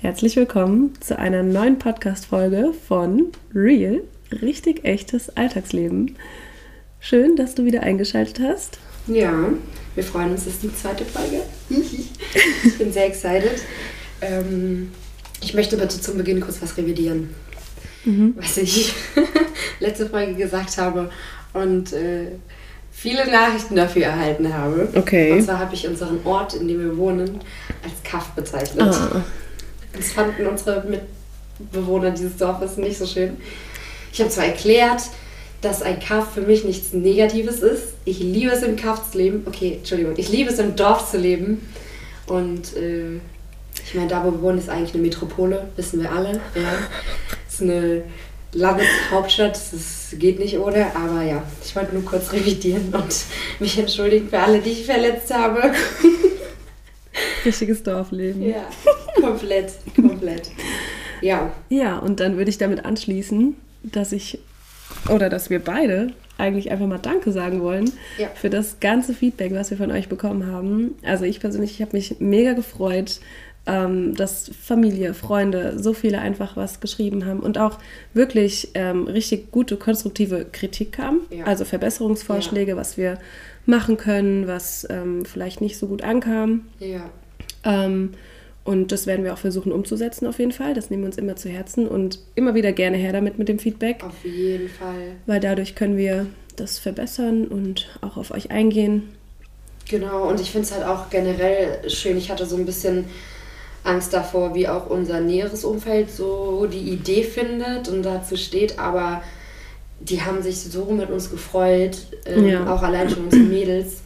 Herzlich willkommen zu einer neuen Podcast-Folge von Real, richtig echtes Alltagsleben. Schön, dass du wieder eingeschaltet hast. Ja, wir freuen uns, das ist die zweite Folge. ich bin sehr excited. Ähm, ich möchte bitte zum Beginn kurz was revidieren, mhm. was ich letzte Folge gesagt habe und äh, viele Nachrichten dafür erhalten habe. Okay. Und zwar habe ich unseren Ort, in dem wir wohnen, als Kaff bezeichnet. Ah. Das fanden unsere Mitbewohner dieses Dorfes nicht so schön. Ich habe zwar erklärt, dass ein Kaff für mich nichts Negatives ist. Ich liebe es im Kaff zu leben. Okay, Entschuldigung, ich liebe es im Dorf zu leben. Und äh, ich meine, da wo wir wohnen, ist eigentlich eine Metropole, wissen wir alle. Ja. Es ist eine Landeshauptstadt, das geht nicht ohne, aber ja, ich wollte nur kurz revidieren und mich entschuldigen für alle, die ich verletzt habe. Richtiges Dorfleben. Ja, komplett, komplett. Ja. Ja, und dann würde ich damit anschließen, dass ich oder dass wir beide eigentlich einfach mal Danke sagen wollen ja. für das ganze Feedback, was wir von euch bekommen haben. Also ich persönlich, ich habe mich mega gefreut, ähm, dass Familie, Freunde, so viele einfach was geschrieben haben und auch wirklich ähm, richtig gute, konstruktive Kritik kam. Ja. Also Verbesserungsvorschläge, ja. was wir machen können, was ähm, vielleicht nicht so gut ankam. Ja. Ähm, und das werden wir auch versuchen umzusetzen auf jeden Fall. Das nehmen wir uns immer zu Herzen und immer wieder gerne her damit mit dem Feedback. Auf jeden Fall. Weil dadurch können wir das verbessern und auch auf euch eingehen. Genau, und ich finde es halt auch generell schön. Ich hatte so ein bisschen Angst davor, wie auch unser näheres Umfeld so die Idee findet und dazu steht, aber die haben sich so mit uns gefreut, äh, ja. auch allein schon unsere Mädels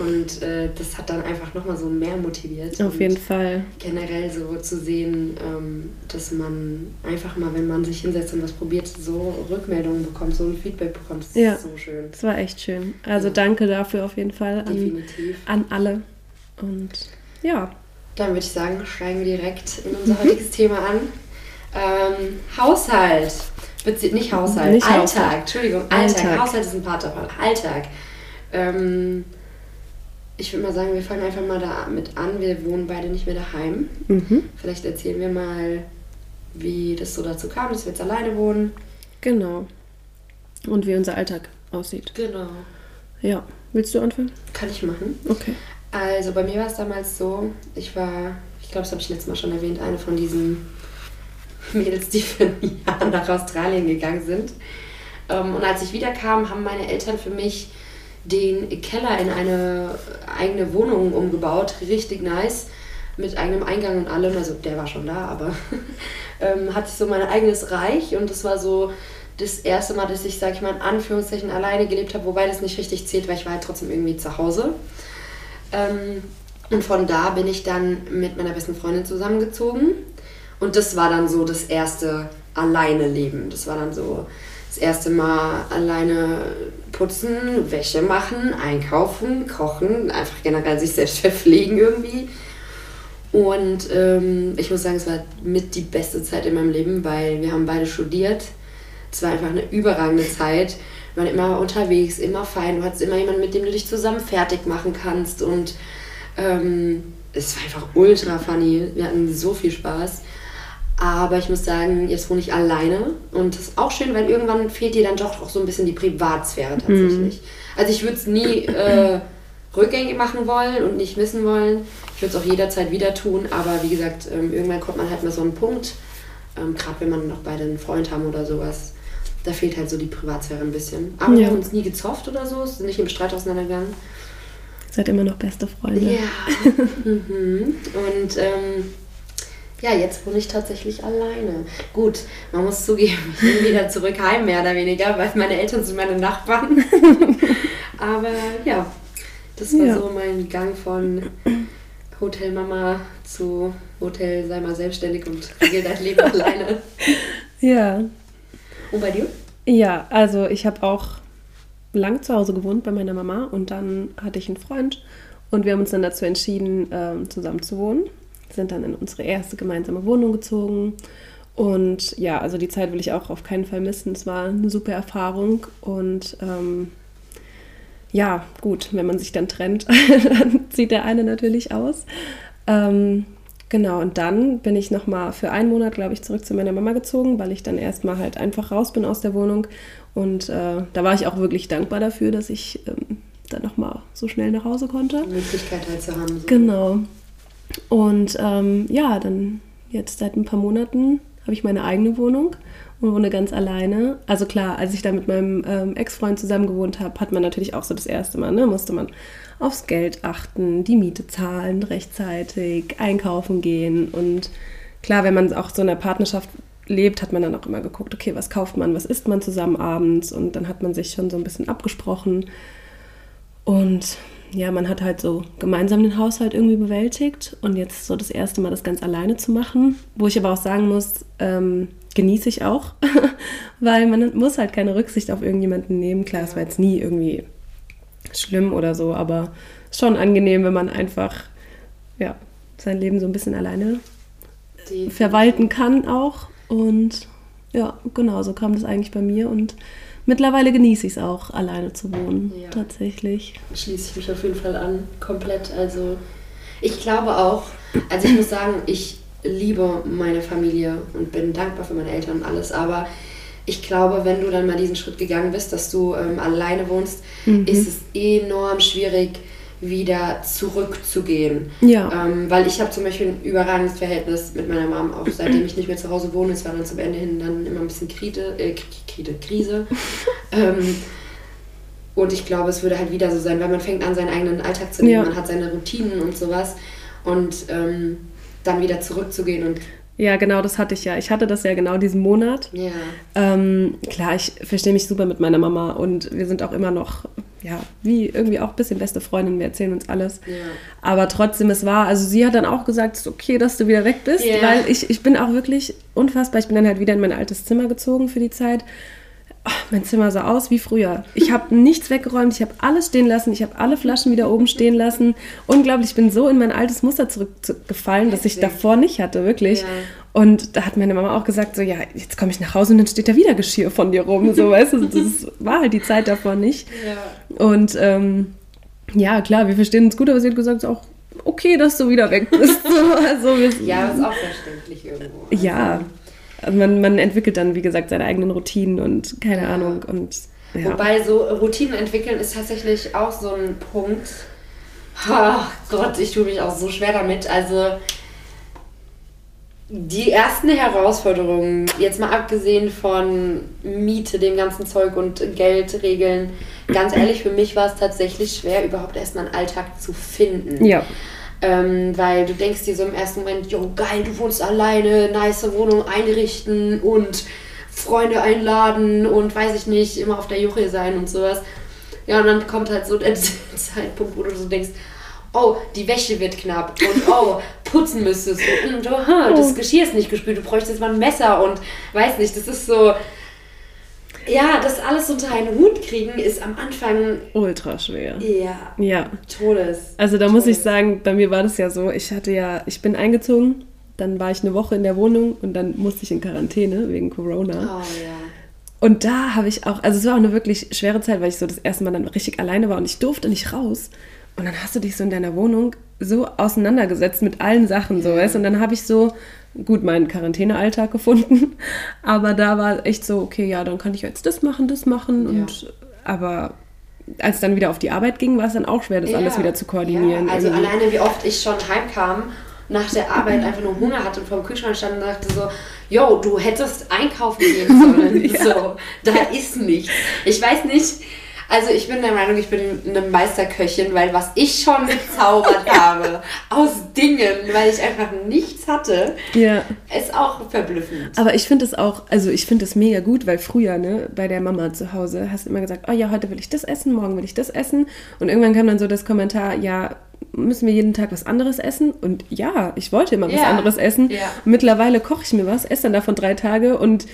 und äh, das hat dann einfach nochmal so mehr motiviert. Auf jeden Fall. Generell so zu sehen, ähm, dass man einfach mal, wenn man sich hinsetzt und was probiert, so Rückmeldungen bekommt, so ein Feedback bekommt. Das ja, ist so schön. Das war echt schön. Also ja. danke dafür auf jeden Fall an, an alle. Und ja. Dann würde ich sagen, steigen wir direkt in unser heutiges Thema an. Ähm, Haushalt. Nicht Haushalt, nicht Alltag. Haushalt. Entschuldigung, Alltag. Alltag. Haushalt ist ein Part davon. Alltag. Ähm, ich würde mal sagen, wir fangen einfach mal damit an. Wir wohnen beide nicht mehr daheim. Mhm. Vielleicht erzählen wir mal, wie das so dazu kam, dass wir jetzt alleine wohnen. Genau. Und wie unser Alltag aussieht. Genau. Ja. Willst du anfangen? Kann ich machen. Okay. Also bei mir war es damals so, ich war, ich glaube, das habe ich letztes Mal schon erwähnt, eine von diesen Mädels, die für ein Jahr nach Australien gegangen sind. Ähm, und als ich wiederkam, haben meine Eltern für mich den Keller in eine eigene Wohnung umgebaut, richtig nice, mit eigenem Eingang und allem. Also der war schon da, aber ähm, hatte ich so mein eigenes Reich und das war so das erste Mal, dass ich, sag ich mal, in Anführungszeichen alleine gelebt habe, wobei das nicht richtig zählt, weil ich war halt trotzdem irgendwie zu Hause. Ähm, und von da bin ich dann mit meiner besten Freundin zusammengezogen. Und das war dann so das erste alleine Leben. Das war dann so das erste Mal alleine putzen, Wäsche machen, einkaufen, kochen, einfach generell sich selbst verpflegen irgendwie. Und ähm, ich muss sagen, es war mit die beste Zeit in meinem Leben, weil wir haben beide studiert. Es war einfach eine überragende Zeit. Wir waren immer unterwegs, immer fein. Du hattest immer jemanden, mit dem du dich zusammen fertig machen kannst. Und ähm, es war einfach ultra funny. Wir hatten so viel Spaß. Aber ich muss sagen, jetzt wohne ich alleine und das ist auch schön, weil irgendwann fehlt dir dann doch auch so ein bisschen die Privatsphäre tatsächlich. Mhm. Also ich würde es nie äh, rückgängig machen wollen und nicht missen wollen. Ich würde es auch jederzeit wieder tun, aber wie gesagt, ähm, irgendwann kommt man halt mal so einen Punkt, ähm, gerade wenn man noch beide einen Freund haben oder sowas, da fehlt halt so die Privatsphäre ein bisschen. Aber ja. wir haben uns nie gezofft oder so, sind nicht im Streit auseinandergegangen. Seid immer noch beste Freunde. Ja. mhm. Und ähm, ja, jetzt wohne ich tatsächlich alleine. Gut, man muss zugeben, ich bin wieder zurück heim, mehr oder weniger, weil meine Eltern sind meine Nachbarn. Aber ja, das war ja. so mein Gang von Hotelmama zu Hotel, sei mal selbstständig und regel dein Leben alleine. Ja. Und bei dir? Ja, also ich habe auch lang zu Hause gewohnt bei meiner Mama und dann hatte ich einen Freund und wir haben uns dann dazu entschieden, ähm, zusammen zu wohnen sind dann in unsere erste gemeinsame Wohnung gezogen. Und ja, also die Zeit will ich auch auf keinen Fall missen. Es war eine super Erfahrung und ähm, ja, gut, wenn man sich dann trennt, dann zieht der eine natürlich aus. Ähm, Genau, und dann bin ich nochmal für einen Monat, glaube ich, zurück zu meiner Mama gezogen, weil ich dann erstmal halt einfach raus bin aus der Wohnung. Und äh, da war ich auch wirklich dankbar dafür, dass ich ähm, dann nochmal so schnell nach Hause konnte. Die Möglichkeit halt zu haben. So. Genau. Und ähm, ja, dann jetzt seit ein paar Monaten habe ich meine eigene Wohnung und wohne ganz alleine. Also klar, als ich da mit meinem ähm, Ex-Freund zusammen gewohnt habe, hat man natürlich auch so das erste Mal, ne, musste man aufs Geld achten, die Miete zahlen rechtzeitig, einkaufen gehen. Und klar, wenn man auch so in einer Partnerschaft lebt, hat man dann auch immer geguckt, okay, was kauft man, was isst man zusammen abends? Und dann hat man sich schon so ein bisschen abgesprochen. Und ja, man hat halt so gemeinsam den Haushalt irgendwie bewältigt und jetzt so das erste Mal das ganz alleine zu machen, wo ich aber auch sagen muss, ähm, genieße ich auch, weil man muss halt keine Rücksicht auf irgendjemanden nehmen. Klar, es war jetzt nie irgendwie schlimm oder so, aber schon angenehm, wenn man einfach ja, sein Leben so ein bisschen alleine Die verwalten kann auch. Und ja, genau, so kam das eigentlich bei mir und mittlerweile genieße ich es auch, alleine zu wohnen, ja. tatsächlich. Schließe ich mich auf jeden Fall an, komplett. Also ich glaube auch, also ich muss sagen, ich liebe meine Familie und bin dankbar für meine Eltern und alles, aber ich glaube, wenn du dann mal diesen Schritt gegangen bist, dass du ähm, alleine wohnst, mhm. ist es enorm schwierig, wieder zurückzugehen. Ja. Ähm, weil ich habe zum Beispiel ein überragendes Verhältnis mit meiner Mom, auch seitdem ich nicht mehr zu Hause wohne. Es war dann zum Ende hin dann immer ein bisschen Krite, äh, Krite, Krise. ähm, und ich glaube, es würde halt wieder so sein, weil man fängt an, seinen eigenen Alltag zu leben, ja. man hat seine Routinen und sowas. Und ähm, dann wieder zurückzugehen und ja, genau, das hatte ich ja. Ich hatte das ja genau diesen Monat. Ja. Ähm, klar, ich verstehe mich super mit meiner Mama und wir sind auch immer noch, ja, wie irgendwie auch ein bisschen beste Freundinnen. Wir erzählen uns alles. Ja. Aber trotzdem, es war, also sie hat dann auch gesagt, es ist okay, dass du wieder weg bist, yeah. weil ich, ich bin auch wirklich unfassbar. Ich bin dann halt wieder in mein altes Zimmer gezogen für die Zeit oh, mein Zimmer sah aus wie früher. Ich habe nichts weggeräumt, ich habe alles stehen lassen, ich habe alle Flaschen wieder oben stehen lassen. Unglaublich, ich bin so in mein altes Muster zurückgefallen, das ich davor nicht hatte, wirklich. Ja. Und da hat meine Mama auch gesagt, so, ja, jetzt komme ich nach Hause und dann steht da wieder Geschirr von dir rum, so, weißt du, das war halt die Zeit davor nicht. Ja. Und ähm, ja, klar, wir verstehen uns gut, aber sie hat gesagt, es ist auch okay, dass du wieder weg bist. also, ja, ist auch verständlich irgendwo. Also, ja, also man, man entwickelt dann, wie gesagt, seine eigenen Routinen und keine. Ahnung. Und, ja. Wobei so Routinen entwickeln ist tatsächlich auch so ein Punkt. Ach Gott, ich tue mich auch so schwer damit. Also die ersten Herausforderungen, jetzt mal abgesehen von Miete, dem ganzen Zeug und Geldregeln, ganz ehrlich, für mich war es tatsächlich schwer, überhaupt erstmal einen Alltag zu finden. Ja. Ähm, weil du denkst dir so im ersten Moment, jo geil, du wohnst alleine, nice Wohnung einrichten und Freunde einladen und weiß ich nicht, immer auf der Juche sein und sowas. Ja, und dann kommt halt so der Zeitpunkt, wo du so denkst, oh, die Wäsche wird knapp und oh, putzen müsstest du und oh, das Geschirr ist nicht gespült, du bräuchtest mal ein Messer und weiß nicht, das ist so, ja, das alles unter einen Hut kriegen ist am Anfang ultra schwer. Ja. Ja. Todes. Also da Todes. muss ich sagen, bei mir war das ja so, ich hatte ja, ich bin eingezogen, dann war ich eine Woche in der Wohnung und dann musste ich in Quarantäne wegen Corona. Oh ja. Und da habe ich auch, also es war auch eine wirklich schwere Zeit, weil ich so das erste Mal dann richtig alleine war und ich durfte nicht raus. Und dann hast du dich so in deiner Wohnung so auseinandergesetzt mit allen Sachen, so, weißt Und dann habe ich so gut meinen Quarantänealltag gefunden. Aber da war echt so, okay, ja, dann kann ich jetzt das machen, das machen. Ja. Und aber als es dann wieder auf die Arbeit ging, war es dann auch schwer, das ja. alles wieder zu koordinieren. Ja, also irgendwie. alleine, wie oft ich schon heimkam, nach der Arbeit einfach nur Hunger hatte und vor dem Kühlschrank stand und dachte so, yo, du hättest einkaufen gehen sollen. ja. So, da ist nichts. Ich weiß nicht, also ich bin der Meinung, ich bin eine Meisterköchin, weil was ich schon gezaubert habe aus Dingen, weil ich einfach nichts hatte, ja. ist auch verblüffend. Aber ich finde es auch, also ich finde es mega gut, weil früher, ne, bei der Mama zu Hause, hast du immer gesagt, oh ja, heute will ich das essen, morgen will ich das essen. Und irgendwann kam dann so das Kommentar, ja, müssen wir jeden Tag was anderes essen? Und ja, ich wollte immer was anderes essen. Ja. Mittlerweile koche ich mir was, esse dann davon drei Tage und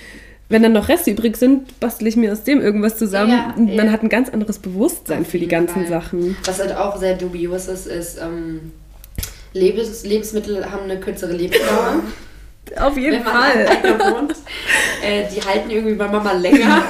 wenn dann noch Reste übrig sind, bastel ich mir aus dem irgendwas zusammen. Ja, und man ja. hat ein ganz anderes Bewusstsein Auf für die ganzen Fall. Sachen. Was halt auch sehr dubios ist, ist, ähm, Lebens Lebensmittel haben eine kürzere Lebensdauer. Auf jeden Fall. Wohnt. Äh, die halten irgendwie bei Mama länger.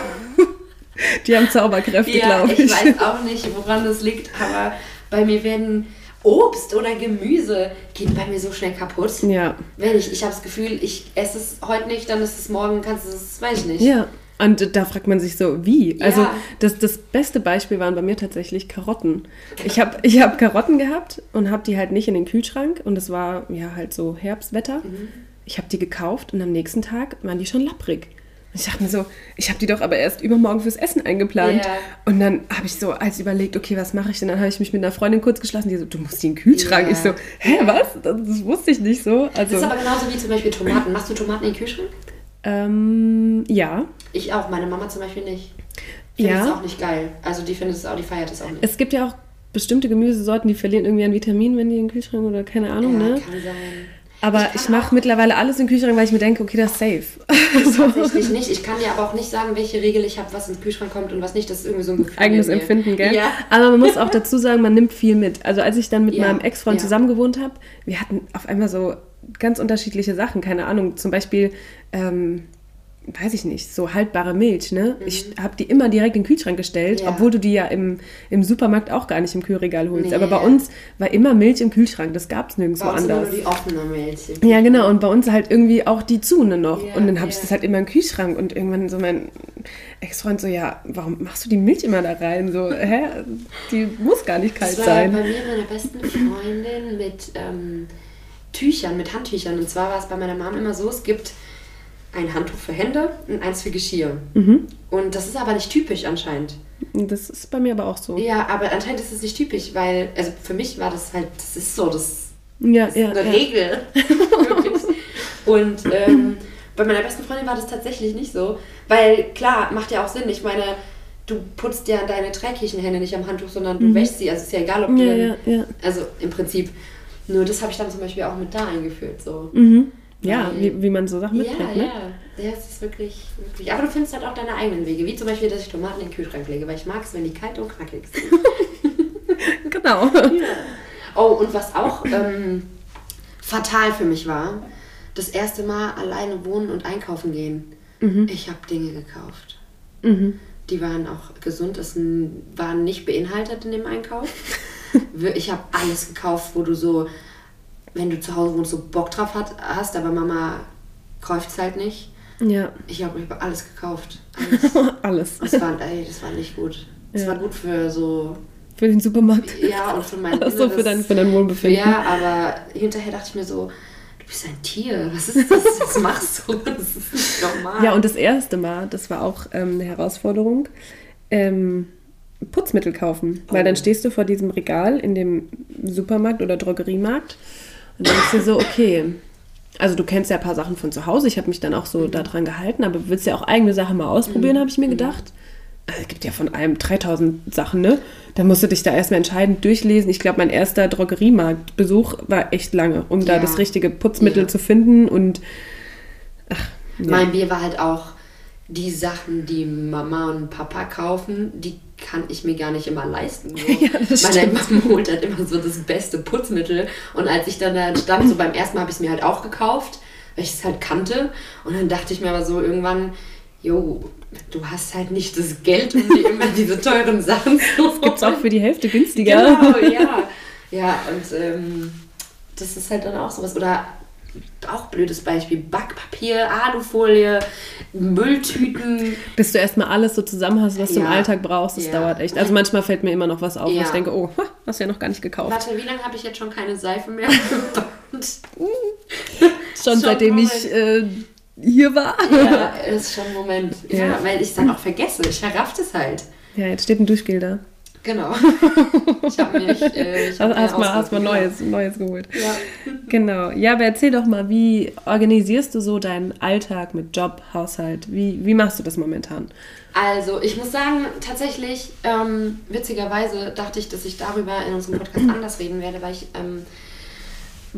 die haben Zauberkräfte, ja, glaube ich. Ich weiß auch nicht, woran das liegt, aber bei mir werden Obst oder Gemüse geht bei mir so schnell kaputt. Ja. Wenn ich, ich habe das Gefühl, ich esse es heute nicht, dann ist es morgen, kannst du es, weiß ich nicht. Ja. Und da fragt man sich so, wie? Also ja. das, das beste Beispiel waren bei mir tatsächlich Karotten. Ich habe ich hab Karotten gehabt und habe die halt nicht in den Kühlschrank und es war ja halt so Herbstwetter. Mhm. Ich habe die gekauft und am nächsten Tag waren die schon lapprig. Und ich dachte mir so, ich habe die doch aber erst übermorgen fürs Essen eingeplant. Yeah. Und dann habe ich so als überlegt, okay, was mache ich denn? Dann habe ich mich mit einer Freundin kurz geschlossen, die so, du musst die in den Kühlschrank. Yeah. Ich so, hä, was? Das, das, wusste ich nicht so. Also, das ist aber genauso wie zum Beispiel Tomaten. Machst du Tomaten in den Kühlschrank? Ähm, ja. Ich auch, meine Mama zum Beispiel nicht. Findet ja. es auch nicht geil. Also die findet es auch, die feiert es auch nicht. Es gibt ja auch bestimmte Gemüsesorten, die verlieren irgendwie an Vitaminen, wenn die in den Kühlschrank oder keine Ahnung, ja, ne? kann sein. Aber ich, ich mache mittlerweile alles in den Kühlschrank, weil ich mir denke, okay, das ist safe. Das tatsächlich nicht. Ich kann dir aber auch nicht sagen, welche Regel ich habe, was ins Kühlschrank kommt und was nicht. Das ist irgendwie so ein Gefühl. Eigenes Empfinden, gell? Ja. Aber man muss auch dazu sagen, man nimmt viel mit. Also als ich dann mit ja. meinem Ex-Freund ja. zusammen gewohnt habe, wir hatten auf einmal so ganz unterschiedliche Sachen. Keine Ahnung, zum Beispiel... Ähm, weiß ich nicht, so haltbare Milch, ne? Mhm. Ich habe die immer direkt in den Kühlschrank gestellt, ja. obwohl du die ja im, im Supermarkt auch gar nicht im Kühlregal holst. Nee. Aber bei uns war immer Milch im Kühlschrank, das gab es nirgendwo bei uns anders. Nur die offene Milch. Ja, genau, und bei uns halt irgendwie auch die Zune noch. Ja, und dann habe ja. ich das halt immer im Kühlschrank und irgendwann so mein Ex-Freund so, ja, warum machst du die Milch immer da rein? So, hä? Die muss gar nicht kalt das war sein. bei mir meine besten Freundin mit ähm, Tüchern, mit Handtüchern. Und zwar war es bei meiner Mom immer so, es gibt ein Handtuch für Hände und eins für Geschirr. Mhm. Und das ist aber nicht typisch anscheinend. Das ist bei mir aber auch so. Ja, aber anscheinend ist es nicht typisch, weil, also für mich war das halt, das ist so, das, ja, das ja, ist eine ja. Regel. und ähm, bei meiner besten Freundin war das tatsächlich nicht so, weil klar, macht ja auch Sinn. Ich meine, du putzt ja deine dreckigen Hände nicht am Handtuch, sondern du mhm. wäschst sie. Also ist ja egal, ob du. Ja, dann, ja, Also im Prinzip. Nur das habe ich dann zum Beispiel auch mit da eingeführt. So. Mhm. Ja, wie, wie man so Sachen mitbringt. Ja, ne? ja. Ja, es ist wirklich, wirklich. Aber du findest halt auch deine eigenen Wege. Wie zum Beispiel, dass ich Tomaten in den Kühlschrank lege, weil ich mag es, wenn die kalt und knackig sind. genau. Ja. Oh, und was auch ähm, fatal für mich war, das erste Mal alleine wohnen und einkaufen gehen. Mhm. Ich habe Dinge gekauft. Mhm. Die waren auch gesund, es waren nicht beinhaltet in dem Einkauf. ich habe alles gekauft, wo du so wenn du zu Hause wohnst, so Bock drauf hat, hast, aber Mama kauft es halt nicht. Ja. Ich habe hab alles gekauft. Alles. alles. Das war, ey, das war nicht gut. Das ja. war gut für so. Für den Supermarkt. Ja, und für mein also für dein, für dein Wohlbefinden. Ja, aber hinterher dachte ich mir so, du bist ein Tier. Was ist das? Was machst du? Das ist nicht normal. Ja, und das erste Mal, das war auch ähm, eine Herausforderung. Ähm, Putzmittel kaufen. Oh. Weil dann stehst du vor diesem Regal in dem Supermarkt oder Drogeriemarkt und dann denkst du so, okay, also du kennst ja ein paar Sachen von zu Hause. Ich habe mich dann auch so daran gehalten, aber du willst ja auch eigene Sachen mal ausprobieren, mhm. habe ich mir mhm. gedacht. Also, es gibt ja von allem 3000 Sachen, ne? Da musst du dich da erstmal entscheiden, durchlesen. Ich glaube, mein erster Drogeriemarktbesuch war echt lange, um ja. da das richtige Putzmittel ja. zu finden und ach, ja. Mein Bier war halt auch die Sachen, die Mama und Papa kaufen, die kann ich mir gar nicht immer leisten. So. Ja, Meine Mama holt halt immer so das beste Putzmittel. Und als ich dann da stand, so beim ersten Mal habe ich es mir halt auch gekauft, weil ich es halt kannte. Und dann dachte ich mir aber so irgendwann, jo, du hast halt nicht das Geld, um dir immer diese teuren Sachen zu holen. Das gibt es auch für die Hälfte günstiger. Genau, ja. Ja, und ähm, das ist halt dann auch sowas. Oder auch blödes Beispiel, Backpapier, Alufolie, Mülltüten. Bis du erstmal alles so zusammen hast, was ja. du im Alltag brauchst, das ja. dauert echt. Also manchmal fällt mir immer noch was auf, ja. wo ich denke, oh, hast du ja noch gar nicht gekauft. Warte, wie lange habe ich jetzt schon keine Seife mehr schon seitdem ich äh, hier war. Ja, ist schon ein Moment. Ja, weil ich es dann auch vergesse. Ich verraff das halt. Ja, jetzt steht ein Duschgel da. Genau. Ich habe mich. Äh, hab hast, mal, hast mal Neues, Neues geholt. Ja. Genau. Ja, aber erzähl doch mal, wie organisierst du so deinen Alltag mit Job, Haushalt? Wie, wie machst du das momentan? Also, ich muss sagen, tatsächlich, ähm, witzigerweise dachte ich, dass ich darüber in unserem Podcast anders reden werde, weil ich ähm,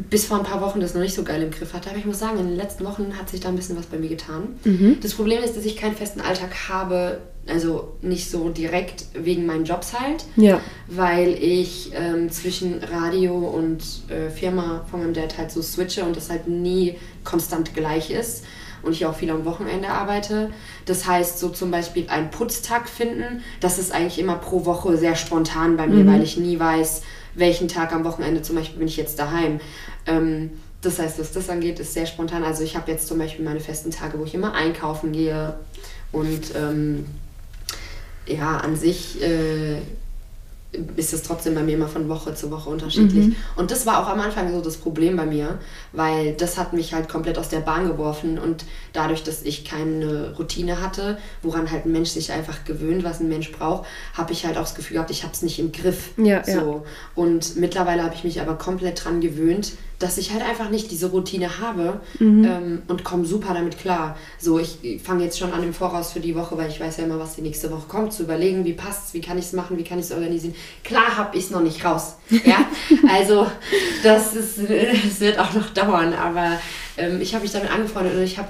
bis vor ein paar Wochen das noch nicht so geil im Griff hatte. Aber ich muss sagen, in den letzten Wochen hat sich da ein bisschen was bei mir getan. Mhm. Das Problem ist, dass ich keinen festen Alltag habe, also nicht so direkt wegen meinen Jobs halt, ja. weil ich ähm, zwischen Radio und äh, Firma von meinem Dad halt so switche und das halt nie konstant gleich ist und ich auch viel am Wochenende arbeite. Das heißt, so zum Beispiel einen Putztag finden, das ist eigentlich immer pro Woche sehr spontan bei mir, mhm. weil ich nie weiß, welchen Tag am Wochenende zum Beispiel bin ich jetzt daheim. Ähm, das heißt, was das angeht, ist sehr spontan. Also ich habe jetzt zum Beispiel meine festen Tage, wo ich immer einkaufen gehe und ähm, ja, an sich äh, ist es trotzdem bei mir immer von Woche zu Woche unterschiedlich. Mhm. Und das war auch am Anfang so das Problem bei mir, weil das hat mich halt komplett aus der Bahn geworfen und dadurch, dass ich keine Routine hatte, woran halt ein Mensch sich einfach gewöhnt, was ein Mensch braucht, habe ich halt auch das Gefühl gehabt, ich habe es nicht im Griff. Ja, so. Ja. Und mittlerweile habe ich mich aber komplett dran gewöhnt, dass ich halt einfach nicht diese Routine habe mhm. ähm, und komme super damit klar. So, ich fange jetzt schon an im Voraus für die Woche, weil ich weiß ja immer, was die nächste Woche kommt, zu überlegen, wie passt es, wie kann ich es machen, wie kann ich es organisieren. Klar habe ich es noch nicht raus. Ja, also das, ist, das wird auch noch dauern, aber ähm, ich habe mich damit angefreundet und ich habe,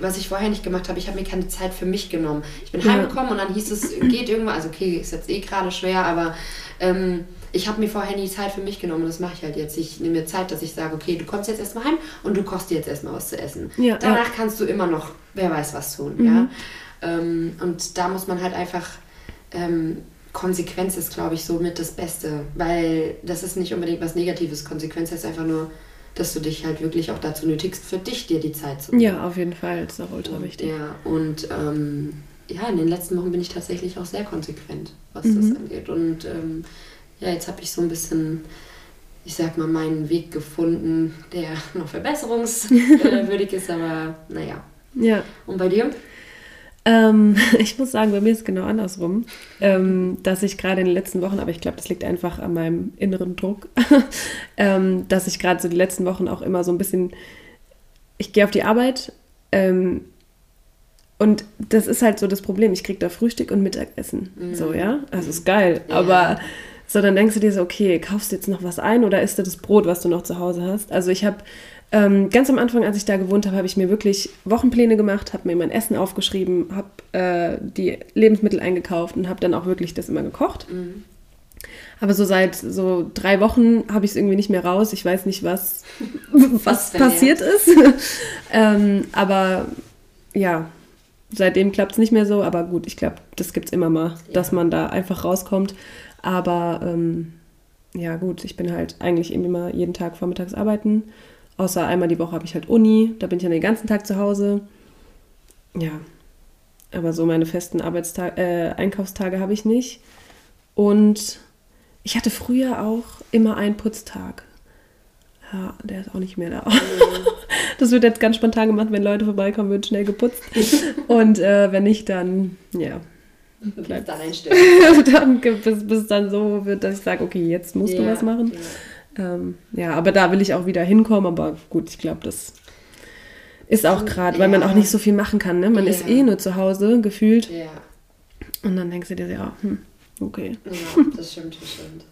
was ich vorher nicht gemacht habe, ich habe mir keine Zeit für mich genommen. Ich bin ja. heimgekommen und dann hieß es, geht irgendwann, also okay, ist jetzt eh gerade schwer, aber ähm, ich habe mir vorher nie Zeit für mich genommen. Das mache ich halt jetzt. Ich nehme mir Zeit, dass ich sage, okay, du kommst jetzt erstmal heim und du kochst dir jetzt erstmal was zu essen. Ja, Danach ja. kannst du immer noch, wer weiß was tun. Mhm. Ja? Ähm, und da muss man halt einfach, ähm, Konsequenz ist, glaube ich, so mit das Beste. Weil das ist nicht unbedingt was Negatives. Konsequenz heißt einfach nur, dass du dich halt wirklich auch dazu nötigst, für dich dir die Zeit zu nehmen. Ja, auf jeden Fall. Das ist auch ultra wichtig. Ja, und ähm, ja, in den letzten Wochen bin ich tatsächlich auch sehr konsequent, was mhm. das angeht. Und ähm, ja, jetzt habe ich so ein bisschen, ich sag mal, meinen Weg gefunden, der noch verbesserungswürdig ist, aber naja. Ja. Und bei dir? Ähm, ich muss sagen, bei mir ist es genau andersrum, ähm, dass ich gerade in den letzten Wochen, aber ich glaube, das liegt einfach an meinem inneren Druck, ähm, dass ich gerade so die letzten Wochen auch immer so ein bisschen, ich gehe auf die Arbeit ähm, und das ist halt so das Problem, ich kriege da Frühstück und Mittagessen, mhm. so, ja, also ist geil, ja. aber so, dann denkst du dir so, okay, kaufst du jetzt noch was ein oder isst du das Brot, was du noch zu Hause hast? Also ich habe ähm, ganz am Anfang, als ich da gewohnt habe, habe ich mir wirklich Wochenpläne gemacht, habe mir mein Essen aufgeschrieben, habe äh, die Lebensmittel eingekauft und habe dann auch wirklich das immer gekocht. Mhm. Aber so seit so drei Wochen habe ich es irgendwie nicht mehr raus. Ich weiß nicht, was, was passiert ist. ähm, aber ja, seitdem klappt es nicht mehr so. Aber gut, ich glaube, das gibt es immer mal, ja. dass man da einfach rauskommt. Aber ähm, ja, gut, ich bin halt eigentlich eben immer jeden Tag vormittags arbeiten. Außer einmal die Woche habe ich halt Uni, da bin ich dann den ganzen Tag zu Hause. Ja, aber so meine festen Arbeitstage, äh, Einkaufstage habe ich nicht. Und ich hatte früher auch immer einen Putztag. Ja, der ist auch nicht mehr da. Mhm. Das wird jetzt ganz spontan gemacht, wenn Leute vorbeikommen, wird schnell geputzt. Und äh, wenn nicht, dann, ja, bleibt dann einstellen. dann, bis, bis dann so wird, dass ich sage, okay, jetzt musst ja, du was machen. Ja. Ähm, ja, aber da will ich auch wieder hinkommen, aber gut, ich glaube, das ist auch gerade, weil man auch nicht so viel machen kann. Ne? Man ist eh nur zu Hause, gefühlt. Ja. Und dann denkst du dir, ja, hm, okay. Ja, das stimmt, das stimmt.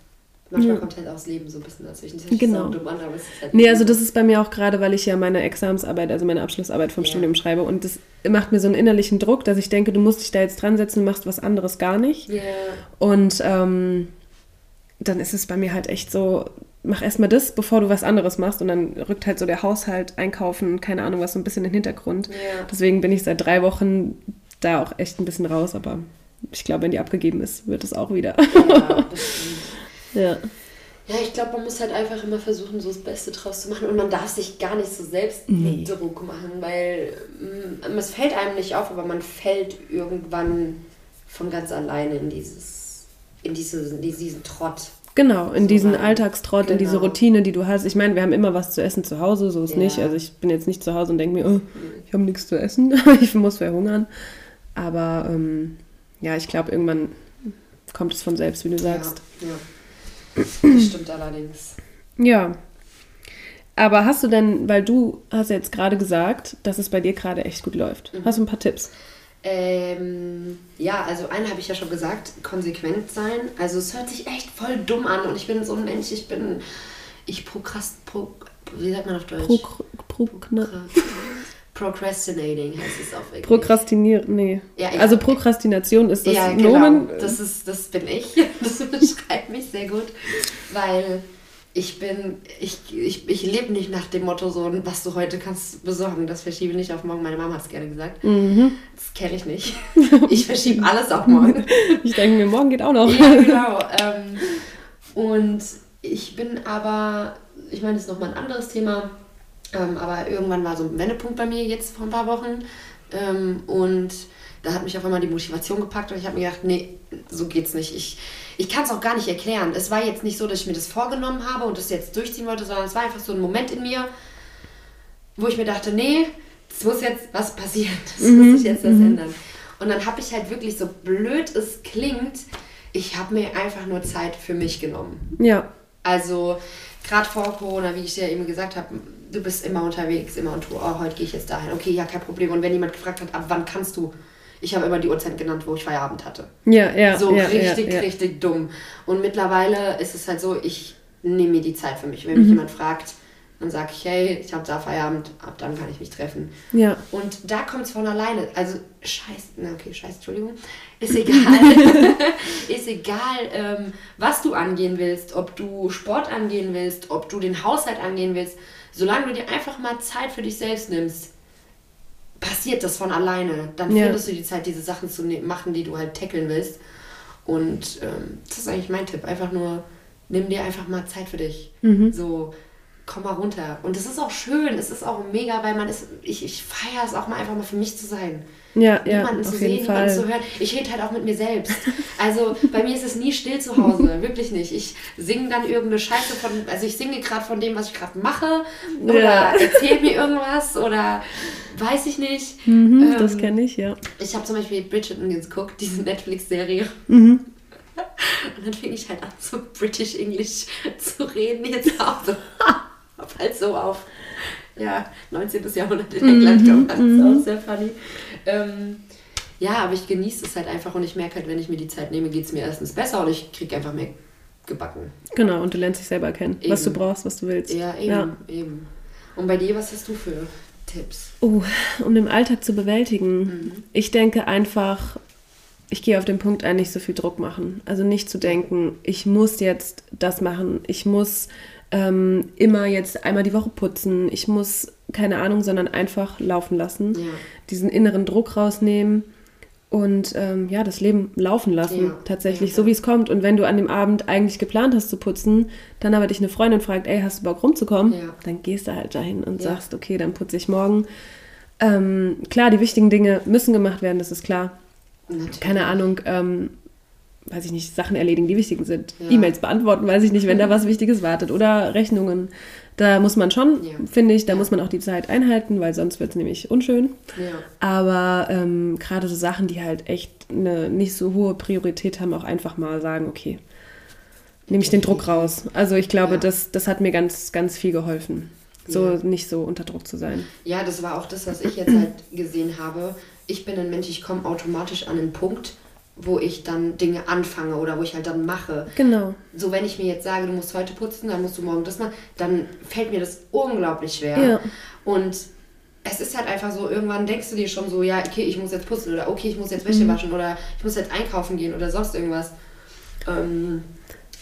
Manchmal ja. kommt halt auch das Leben so ein bisschen dazwischen. Das genau. So dumm an, aber es ist halt nee, also das ist bei mir auch gerade, weil ich ja meine Examsarbeit, also meine Abschlussarbeit vom ja. Studium schreibe und das macht mir so einen innerlichen Druck, dass ich denke, du musst dich da jetzt dran setzen und machst was anderes gar nicht. Ja. Und ähm, dann ist es bei mir halt echt so, mach erstmal das, bevor du was anderes machst und dann rückt halt so der Haushalt, Einkaufen, keine Ahnung was, so ein bisschen in den Hintergrund. Ja. Deswegen bin ich seit drei Wochen da auch echt ein bisschen raus, aber ich glaube, wenn die abgegeben ist, wird es auch wieder. Ja, Ja. Ja, ich glaube, man muss halt einfach immer versuchen, so das Beste draus zu machen. Und man darf sich gar nicht so selbst nee. Druck machen, weil mm, es fällt einem nicht auf, aber man fällt irgendwann von ganz alleine in dieses, in, diese, in diesen Trott. Genau, in so diesen rein. Alltagstrott, genau. in diese genau. Routine, die du hast. Ich meine, wir haben immer was zu essen zu Hause, so ist ja. nicht. Also ich bin jetzt nicht zu Hause und denke mir, oh, ich habe nichts zu essen, ich muss verhungern. Aber ähm, ja, ich glaube, irgendwann kommt es von selbst, wie du sagst. Ja, ja. Das stimmt allerdings. Ja. Aber hast du denn, weil du hast jetzt gerade gesagt, dass es bei dir gerade echt gut läuft. Mhm. Hast du ein paar Tipps? Ähm, ja, also einen habe ich ja schon gesagt, konsequent sein. Also es hört sich echt voll dumm an und ich bin so ein Mensch, ich bin, ich prokrast, pro, wie sagt man auf Deutsch? Pro, pro, pro, Procrastinating heißt es auf Englisch. Prokrastinieren, nee. Ja, ja. Also Prokrastination ist das ja, genau. Nomen. Das, ist, das bin ich. Das beschreibt mich sehr gut, weil ich bin, ich, ich, ich lebe nicht nach dem Motto so, was du heute kannst besorgen, das verschiebe nicht auf morgen. Meine Mama hat es gerne gesagt. Mhm. Das kenne ich nicht. Ich verschiebe alles auf morgen. Ich denke mir, morgen geht auch noch. Ja, genau. Ähm, und ich bin aber, ich meine, das ist nochmal ein anderes Thema, ähm, aber irgendwann war so ein Wendepunkt bei mir jetzt vor ein paar Wochen ähm, und da hat mich auf einmal die Motivation gepackt und ich habe mir gedacht, nee, so geht's nicht. Ich, ich kann es auch gar nicht erklären. Es war jetzt nicht so, dass ich mir das vorgenommen habe und das jetzt durchziehen wollte, sondern es war einfach so ein Moment in mir, wo ich mir dachte, nee, es muss jetzt was passieren. Es mhm. muss sich jetzt was mhm. ändern. Und dann habe ich halt wirklich, so blöd es klingt, ich habe mir einfach nur Zeit für mich genommen. Ja. Also gerade vor Corona, wie ich dir eben gesagt habe, du bist immer unterwegs, immer und du, oh, heute gehe ich jetzt dahin. Okay, ja, kein Problem. Und wenn jemand gefragt hat, ab wann kannst du, ich habe immer die Uhrzeit genannt, wo ich Feierabend hatte. Ja, ja. So ja, richtig, ja, ja. richtig dumm. Und mittlerweile ist es halt so, ich nehme mir die Zeit für mich. Wenn mich mhm. jemand fragt, dann sage ich, hey, ich habe da Feierabend, ab dann kann ich mich treffen. Ja. Und da kommt es von alleine. Also, scheiß, na okay, scheiß, Entschuldigung. Ist egal. ist egal, ähm, was du angehen willst, ob du Sport angehen willst, ob du den Haushalt angehen willst. Solange du dir einfach mal Zeit für dich selbst nimmst, passiert das von alleine. Dann ja. findest du die Zeit, diese Sachen zu ne-, machen, die du halt tackeln willst. Und ähm, das ist eigentlich mein Tipp. Einfach nur, nimm dir einfach mal Zeit für dich. Mhm. So, komm mal runter. Und es ist auch schön, es ist auch mega, weil man ist, ich, ich feiere es auch mal einfach mal für mich zu sein. Ja, niemanden ja, zu sehen, niemanden zu hören. Ich rede halt auch mit mir selbst. Also bei mir ist es nie still zu Hause, wirklich nicht. Ich singe dann irgendeine Scheiße von, also ich singe gerade von dem, was ich gerade mache oder ja. erzähle mir irgendwas oder weiß ich nicht. Mhm, ähm, das kenne ich, ja. Ich habe zum Beispiel Bridgerton geguckt, diese Netflix-Serie. Mhm. Und dann fing ich halt an, so British English zu reden jetzt auch so. Hab halt so auf ja, 19. Jahrhundert in England mhm, gemacht. Das ist auch mhm. sehr funny. Ähm, ja, aber ich genieße es halt einfach und ich merke halt, wenn ich mir die Zeit nehme, geht es mir erstens besser und ich kriege einfach mehr gebacken. Genau, und du lernst dich selber kennen, eben. was du brauchst, was du willst. Ja, eben, ja. eben. Und bei dir, was hast du für Tipps? Oh, um den Alltag zu bewältigen. Mhm. Ich denke einfach, ich gehe auf den Punkt ein, nicht so viel Druck machen. Also nicht zu denken, ich muss jetzt das machen, ich muss ähm, immer jetzt einmal die Woche putzen, ich muss keine Ahnung, sondern einfach laufen lassen, ja. diesen inneren Druck rausnehmen und ähm, ja, das Leben laufen lassen, ja. tatsächlich, ja. so wie es kommt. Und wenn du an dem Abend eigentlich geplant hast zu putzen, dann aber dich eine Freundin fragt, ey, hast du Bock rumzukommen? Dann gehst du halt dahin und sagst, okay, dann putze ich morgen. Ähm, klar, die wichtigen Dinge müssen gemacht werden, das ist klar. Natürlich. Keine Ahnung, ähm, weiß ich nicht, Sachen erledigen, die wichtig sind. Ja. E-Mails beantworten, weiß ich nicht, wenn da was Wichtiges wartet. Oder Rechnungen. Da muss man schon, ja. finde ich, da ja. muss man auch die Zeit einhalten, weil sonst wird es nämlich unschön. Aber ähm, gerade so Sachen, die halt echt eine nicht so hohe Priorität haben, auch einfach mal sagen, okay, nehme ich den Druck raus. Also ich glaube, das, das hat mir ganz, ganz viel geholfen. So nicht so unter Druck zu sein. Ja, das war auch das, was ich jetzt halt gesehen habe. Ich bin ein Mensch, ich komme automatisch an einen Punkt, wo ich dann Dinge anfange oder wo ich halt dann mache. Genau. So, wenn ich mir jetzt sage, du musst heute putzen, dann musst du morgen das machen, dann fällt mir das unglaublich schwer. Ja. Und es ist halt einfach so, irgendwann denkst du dir schon so, ja, okay, ich muss jetzt putzen oder okay, ich muss jetzt Wäsche mhm. waschen oder ich muss jetzt einkaufen gehen oder sonst irgendwas. Ähm,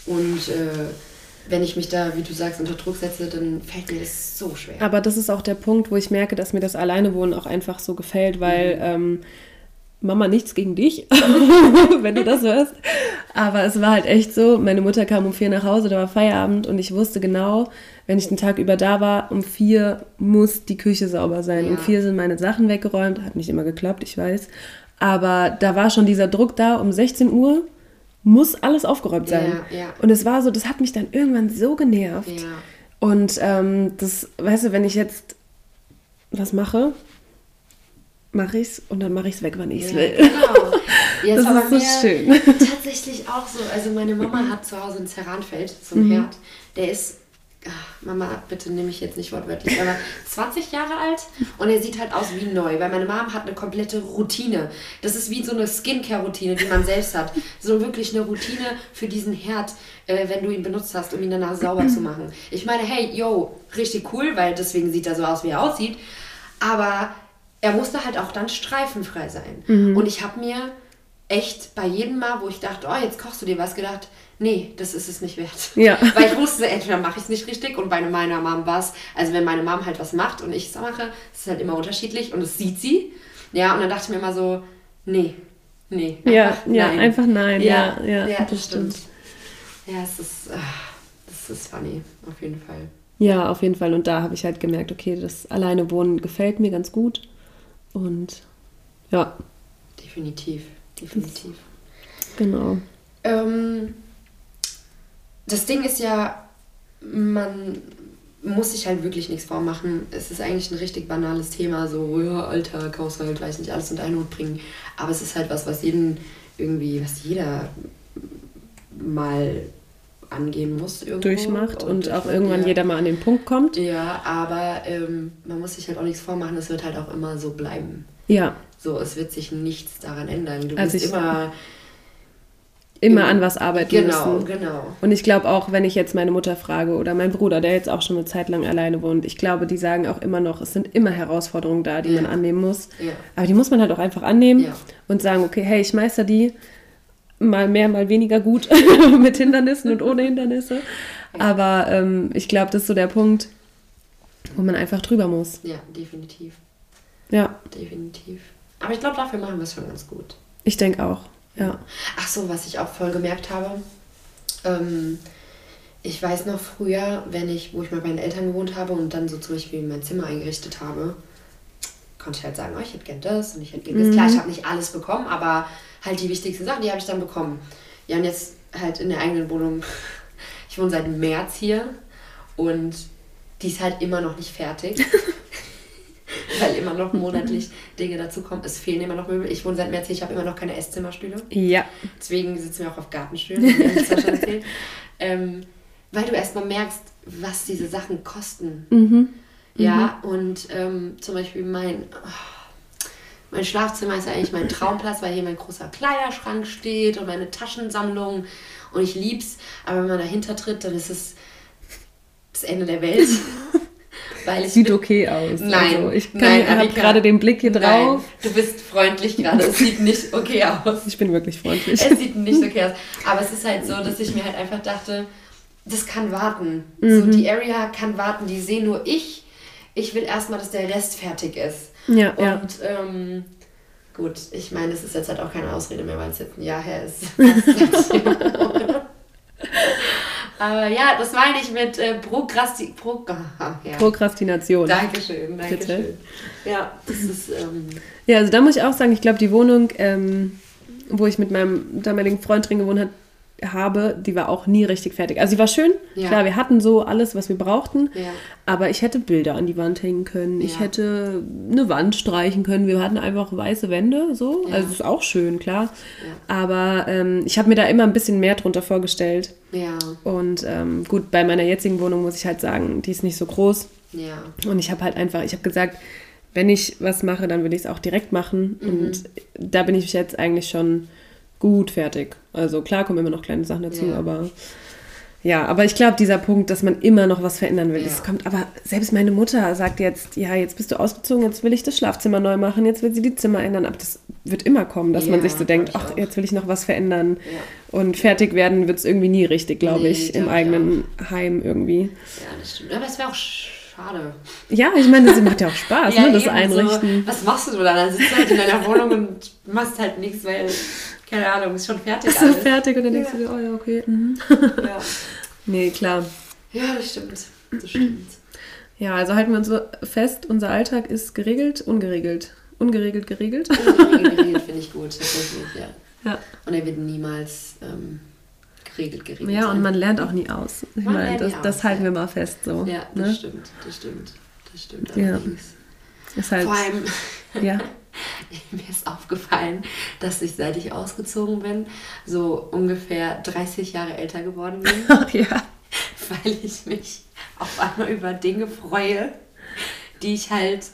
und äh, wenn ich mich da, wie du sagst, unter Druck setze, dann fällt mir das so schwer. Aber das ist auch der Punkt, wo ich merke, dass mir das Alleinewohnen auch einfach so gefällt, weil mhm. ähm, Mama, nichts gegen dich, wenn du das hörst. Aber es war halt echt so, meine Mutter kam um vier nach Hause, da war Feierabend und ich wusste genau, wenn ich den Tag über da war, um vier muss die Küche sauber sein. Ja. Um vier sind meine Sachen weggeräumt, hat nicht immer geklappt, ich weiß. Aber da war schon dieser Druck da, um 16 Uhr muss alles aufgeräumt sein. Ja, ja. Und es war so, das hat mich dann irgendwann so genervt. Und ähm, das, weißt du, wenn ich jetzt was mache, mache ich es und dann mache ich es weg, wann ich es ja, will. Genau. Ja, das ist so schön. Tatsächlich auch so. Also meine Mama hat zu Hause ein Ceranfeld, so ein mhm. Herd. Der ist, ach, Mama, bitte nehme ich jetzt nicht wortwörtlich, aber 20 Jahre alt und er sieht halt aus wie neu, weil meine Mom hat eine komplette Routine. Das ist wie so eine Skincare-Routine, die man selbst hat. So wirklich eine Routine für diesen Herd, äh, wenn du ihn benutzt hast, um ihn danach sauber zu machen. Ich meine, hey, yo, richtig cool, weil deswegen sieht er so aus, wie er aussieht. Aber er musste halt auch dann streifenfrei sein. Mhm. Und ich habe mir echt bei jedem Mal, wo ich dachte, oh, jetzt kochst du dir was, gedacht, nee, das ist es nicht wert. Ja. Weil ich wusste, entweder mache ich es nicht richtig und bei meiner Mom war es, also wenn meine Mom halt was macht und ich es mache, ist es halt immer unterschiedlich und das sieht sie. Ja, und dann dachte ich mir immer so, nee, nee. Ja, ja, nein. einfach nein. Ja, ja, ja, ja das, stimmt. stimmt. Ja, es ist, das das ist funny, auf jeden Fall. Ja, auf jeden Fall. Und da habe ich halt gemerkt, okay, das alleine wohnen gefällt mir ganz gut. Und ja. Definitiv, definitiv. Das, genau. Ähm, das Ding ist ja, man muss sich halt wirklich nichts vormachen. Es ist eigentlich ein richtig banales Thema, so, ja, Alter, Haushalt, weiß nicht, alles unter einen Hut bringen. Aber es ist halt was, was jeden irgendwie, was jeder mal angehen muss. Irgendwo. Durchmacht und, und auch irgendwann ja. jeder mal an den Punkt kommt. Ja, aber ähm, man muss sich halt auch nichts vormachen, es wird halt auch immer so bleiben. Ja. So, es wird sich nichts daran ändern. Du also bist immer immer an was arbeiten genau, müssen. Genau, genau. Und ich glaube auch, wenn ich jetzt meine Mutter frage oder meinen Bruder, der jetzt auch schon eine Zeit lang alleine wohnt, ich glaube, die sagen auch immer noch, es sind immer Herausforderungen da, die ja. man annehmen muss. Ja. Aber die muss man halt auch einfach annehmen ja. und sagen, okay, hey, ich meister die mal mehr, mal weniger gut mit Hindernissen und ohne Hindernisse. Aber ähm, ich glaube, das ist so der Punkt, wo man einfach drüber muss. Ja, definitiv. Ja. Definitiv. Aber ich glaube, dafür machen wir es schon ganz gut. Ich denke auch. Ja. Ach so, was ich auch voll gemerkt habe. Ähm, ich weiß noch früher, wenn ich, wo ich mal bei meinen Eltern gewohnt habe und dann so zum Beispiel mein Zimmer eingerichtet habe, konnte ich halt sagen, oh, ich hätte gern das und ich hätte gern das. Mhm. Klar, ich habe nicht alles bekommen, aber halt die wichtigsten Sachen, die habe ich dann bekommen. Ja, und jetzt halt in der eigenen Wohnung. Ich wohne seit März hier und die ist halt immer noch nicht fertig. weil immer noch monatlich Dinge dazukommen. Es fehlen immer noch Möbel. Ich wohne seit März hier, ich habe immer noch keine Esszimmerstühle. Ja. Deswegen sitzen wir auch auf Gartenstühlen. Ähm, weil du erstmal merkst, was diese Sachen kosten. Mhm. Ja, mhm. und ähm, zum Beispiel mein, oh, mein Schlafzimmer ist eigentlich mein Traumplatz, weil hier mein großer Kleiderschrank steht und meine Taschensammlung und ich lieb's. Aber wenn man dahinter tritt, dann ist es das Ende der Welt. Weil Sieht okay aus. Nein. Also ich habe gerade den Blick hier drauf. Nein, du bist freundlich gerade. Es sieht nicht okay aus. Ich bin wirklich freundlich. Es sieht nicht okay aus. Aber es ist halt so, dass ich mir halt einfach dachte, das kann warten. Mhm. So, die Area kann warten. Die sehe nur ich. Ich will erstmal, dass der Rest fertig ist. Ja, Und ja. Ähm, gut, ich meine, es ist jetzt halt auch keine Ausrede mehr, weil es jetzt ein Jahr her ist. Aber ja, das meine ich mit äh, Prokrasti Pro ja. Prokrastination. Dankeschön, Dankeschön. Ja, das ist. Ähm ja, also da muss ich auch sagen, ich glaube, die Wohnung, ähm, wo ich mit meinem damaligen Freund drin gewohnt habe, habe, die war auch nie richtig fertig. Also sie war schön, ja. klar, wir hatten so alles, was wir brauchten, ja. aber ich hätte Bilder an die Wand hängen können, ja. ich hätte eine Wand streichen können, wir hatten einfach weiße Wände, so, also ist auch schön, klar, aber ähm, ich habe mir da immer ein bisschen mehr drunter vorgestellt. Ja. Und ähm, gut, bei meiner jetzigen Wohnung muss ich halt sagen, die ist nicht so groß. Ja. Und ich habe halt einfach, ich habe gesagt, wenn ich was mache, dann will ich es auch direkt machen. Mhm. Und da bin ich jetzt eigentlich schon gut fertig. Also klar kommen immer noch kleine Sachen dazu, ja. aber ja, aber ich glaube, dieser Punkt, dass man immer noch was verändern will, ja. das kommt. Aber selbst meine Mutter sagt jetzt, ja, jetzt bist du ausgezogen, jetzt will ich das Schlafzimmer neu machen, jetzt will sie die Zimmer ändern. Aber das wird immer kommen, dass ja, man sich so denkt, ach, jetzt will ich noch was verändern. Ja. Und fertig werden wird es irgendwie nie richtig, glaube nee, ich, im eigenen Heim irgendwie. Ja, das stimmt. Aber es wäre auch schade. Ja, ich meine, das macht ja auch Spaß, ne, das Einrichten. So, was machst du dann? Dann sitzt du halt in deiner Wohnung und machst halt nichts, weil keine Ahnung, ist schon fertig. Ist alles. fertig und dann denkst du dir, oh ja, okay. Mhm. Ja. nee, klar. Ja, das stimmt. Das stimmt. Ja, also halten wir uns so fest, unser Alltag ist geregelt, ungeregelt. Ungeregelt, geregelt. Ungeregelt, geregelt finde ich gut, tatsächlich, ja. ja. Und er wird niemals ähm, geregelt, geregelt. Ja, sein. und man lernt auch nie aus. Ich man meine, das, aus, das halten ja. wir mal fest so. Ja, das ne? stimmt, das stimmt. Das stimmt ja. Ist halt, Vor allem. ja. mir ist aufgefallen, dass ich, seit ich ausgezogen bin, so ungefähr 30 Jahre älter geworden bin. ja. Weil ich mich auf einmal über Dinge freue, die ich halt,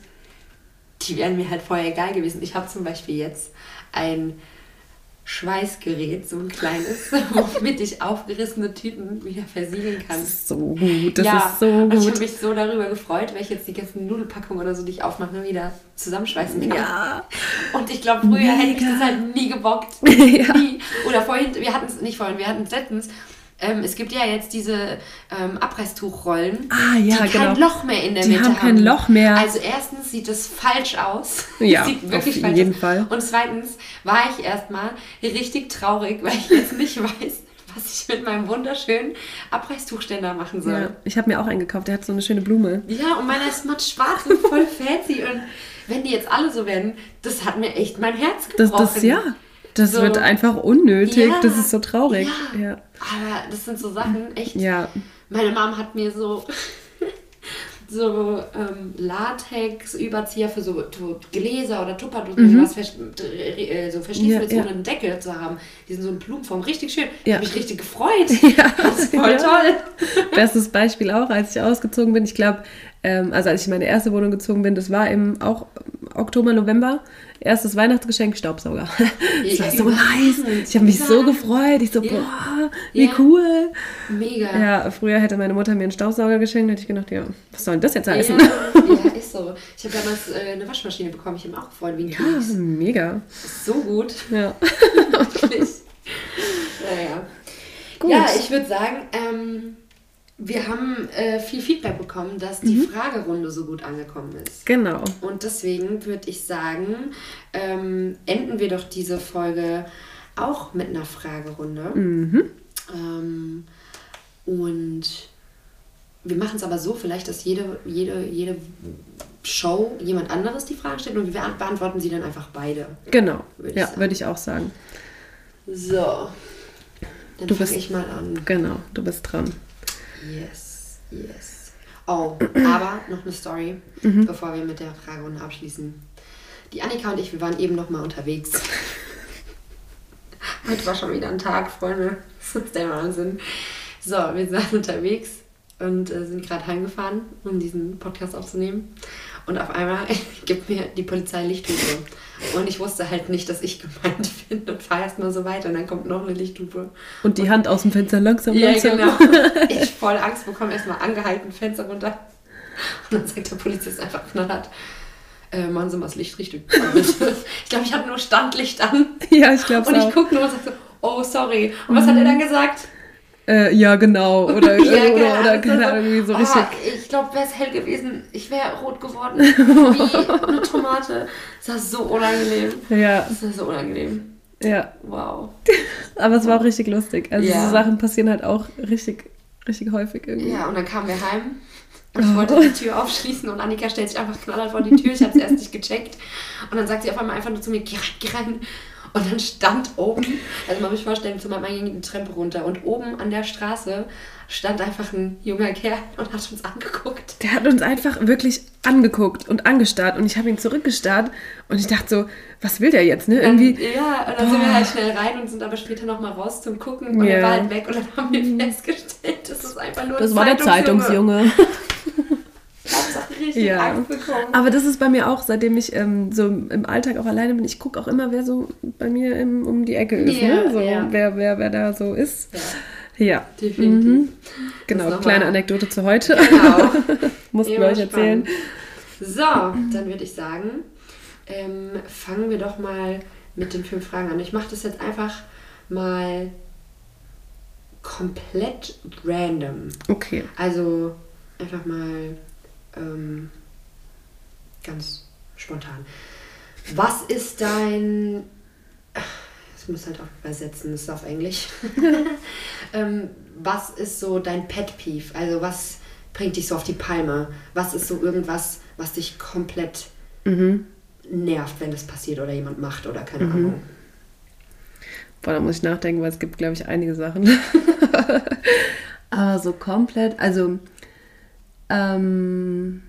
die wären mir halt vorher egal gewesen. Ich habe zum Beispiel jetzt ein Schweißgerät, so ein kleines, womit ich aufgerissene Tüten wieder versiegeln kann. Das ist so gut, das ja, ist so gut. Und ich habe mich so darüber gefreut, weil ich jetzt die ganzen Nudelpackungen oder so, die ich aufmache, wieder zusammenschweißen kann. Ja. Und ich glaube, früher Mega. hätte ich das halt nie gebockt. ja. Nie. Oder vorhin, wir hatten es nicht vorhin, wir hatten es letztens, ähm, es gibt ja jetzt diese ähm, Abreißtuchrollen, ah, ja, die genau. kein Loch mehr in der die Mitte haben. kein Loch mehr. Also erstens sieht es falsch aus. Ja, sieht wirklich auf falsch jeden aus. Fall. Und zweitens war ich erstmal richtig traurig, weil ich jetzt nicht weiß, was ich mit meinem wunderschönen Abreißtuchständer machen soll. Ja, ich habe mir auch einen gekauft, der hat so eine schöne Blume. Ja, und meiner ist matt schwarz und voll fancy. Und wenn die jetzt alle so werden, das hat mir echt mein Herz gebrochen. Das, das ja. Das so. wird einfach unnötig. Ja, das ist so traurig. Ja. ja. Aber das sind so Sachen, echt. Ja. Meine Mom hat mir so so ähm, Latex-Überzieher für so, so Gläser oder Tupperdosen, mhm. was äh, so verschließt ja, mit so einem Deckel zu haben. Die sind so in Blumenform, richtig schön. Ja. Habe ich richtig gefreut. Ja. Das ist voll toll. Bestes Beispiel auch, als ich ausgezogen bin. Ich glaube, ähm, also als ich in meine erste Wohnung gezogen bin, das war im auch Oktober, November erstes Weihnachtsgeschenk Staubsauger. Das war so nice. Ich habe mich so gefreut. Ich so, ja. boah, wie ja. cool. Mega. Ja, früher hätte meine Mutter mir einen Staubsauger geschenkt, hätte ich gedacht, ja, was soll denn das jetzt heißen? Ja, ja ist so. Ich habe damals äh, eine Waschmaschine bekommen. Ich habe auch gefreut, wie Ja, mega. So gut. Ja. Wirklich. Naja. Gut. Ja, ich würde sagen, ähm, wir haben äh, viel Feedback bekommen, dass die mhm. Fragerunde so gut angekommen ist. Genau. Und deswegen würde ich sagen, ähm, enden wir doch diese Folge auch mit einer Fragerunde. Mhm. Ähm, und wir machen es aber so, vielleicht, dass jede, jede, jede Show jemand anderes die Frage stellt und wir beantworten sie dann einfach beide. Genau. Würd ja, würde ich auch sagen. So. Dann fange ich mal an. Genau, du bist dran. Yes, yes. Oh, aber noch eine Story, mhm. bevor wir mit der Fragerunde abschließen. Die Annika und ich, wir waren eben noch mal unterwegs. Heute war schon wieder ein Tag, Freunde. Das ist der Wahnsinn. So, wir waren unterwegs und äh, sind gerade heimgefahren, um diesen Podcast aufzunehmen. Und auf einmal gibt mir die Polizei Lichthupe. Und ich wusste halt nicht, dass ich gemeint bin und fahre erstmal so weiter und dann kommt noch eine Lichthupe. Und die Hand aus dem Fenster langsam, langsam. Ja, genau. Ich voll Angst bekommen, erstmal angehalten, Fenster runter. Und dann sagt der Polizist einfach knallhart, äh, machen Sie mal das Licht richtig. ich glaube, ich hatte nur Standlicht an. Ja, ich glaube Und ich gucke nur und sage so, oh, sorry. Und was mhm. hat er dann gesagt? Äh, ja, genau. Oder, ja, oder, genau. oder keine Ahnung, irgendwie so oh, richtig. Ich glaube, wäre es hell gewesen, ich wäre rot geworden. Wie eine Tomate. Das war so unangenehm. Ja. Das war so unangenehm. Ja. Wow. Aber es war auch richtig lustig. Also, ja. diese Sachen passieren halt auch richtig, richtig häufig irgendwie. Ja, und dann kamen wir heim. Und ich wollte die Tür aufschließen und Annika stellt sich einfach knallhart vor die Tür. Ich habe es erst nicht gecheckt. Und dann sagt sie auf einmal einfach nur zu mir, geh rein, geh rein. Und dann stand oben, also man muss sich vorstellen, zu meinem ging die Treppe runter und oben an der Straße stand einfach ein junger Kerl und hat uns angeguckt. Der hat uns einfach wirklich angeguckt und angestarrt und ich habe ihn zurückgestarrt und ich dachte so, was will der jetzt, ne? Irgendwie. Dann, ja, und dann boah. sind wir halt schnell rein und sind aber später nochmal raus zum Gucken und yeah. er war halt weg und dann haben wir festgestellt, das ist einfach nur Das war der Zeitungsjunge. richtig ja. Angst bekommen. Aber das ist bei mir auch, seitdem ich ähm, so im Alltag auch alleine bin, ich gucke auch immer, wer so bei mir im, um die Ecke ist, ja, ne? so, ja. wer, wer, wer da so ist. Ja. ja. Definitiv. Mhm. Genau, kleine Anekdote zu heute. Genau. Mussten wir euch erzählen. So, dann würde ich sagen, ähm, fangen wir doch mal mit den fünf Fragen an. Ich mache das jetzt einfach mal komplett random. Okay. Also einfach mal ähm, ganz spontan. Was ist dein. Ich muss halt auch übersetzen, das ist auf Englisch. ähm, was ist so dein Pet Peeve? Also, was bringt dich so auf die Palme? Was ist so irgendwas, was dich komplett mhm. nervt, wenn das passiert oder jemand macht oder keine mhm. Ahnung? Boah, da muss ich nachdenken, weil es gibt, glaube ich, einige Sachen. Aber so komplett, also ähm,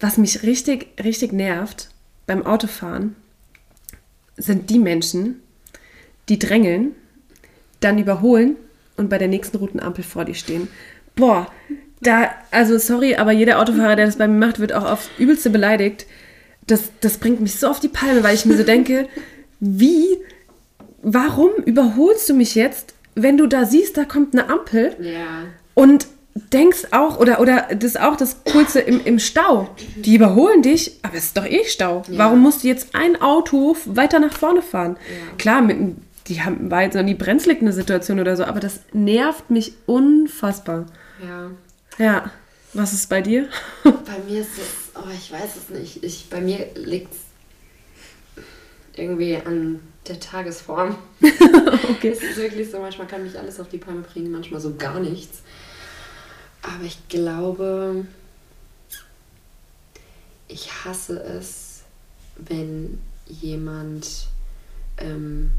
was mich richtig, richtig nervt beim Autofahren, sind die Menschen, die drängeln, dann überholen und bei der nächsten Routenampel vor dir stehen. Boah, da, also sorry, aber jeder Autofahrer, der das bei mir macht, wird auch aufs Übelste beleidigt. Das, das bringt mich so auf die Palme, weil ich mir so denke, wie, warum überholst du mich jetzt, wenn du da siehst, da kommt eine Ampel? Ja. Und denkst auch, oder, oder das ist auch das Coolste im, im Stau. Die überholen dich, aber es ist doch eh Stau. Ja. Warum musst du jetzt ein Auto weiter nach vorne fahren? Ja. Klar, mit, die haben, war jetzt noch nie brenzlig eine Situation oder so, aber das nervt mich unfassbar. Ja. Ja. Was ist bei dir? Bei mir ist es, oh, ich weiß es nicht. Ich, bei mir liegt es irgendwie an der Tagesform. okay. Es ist wirklich so, manchmal kann mich alles auf die Palme bringen, manchmal so gar nichts. Aber ich glaube, ich hasse es, wenn jemand ähm,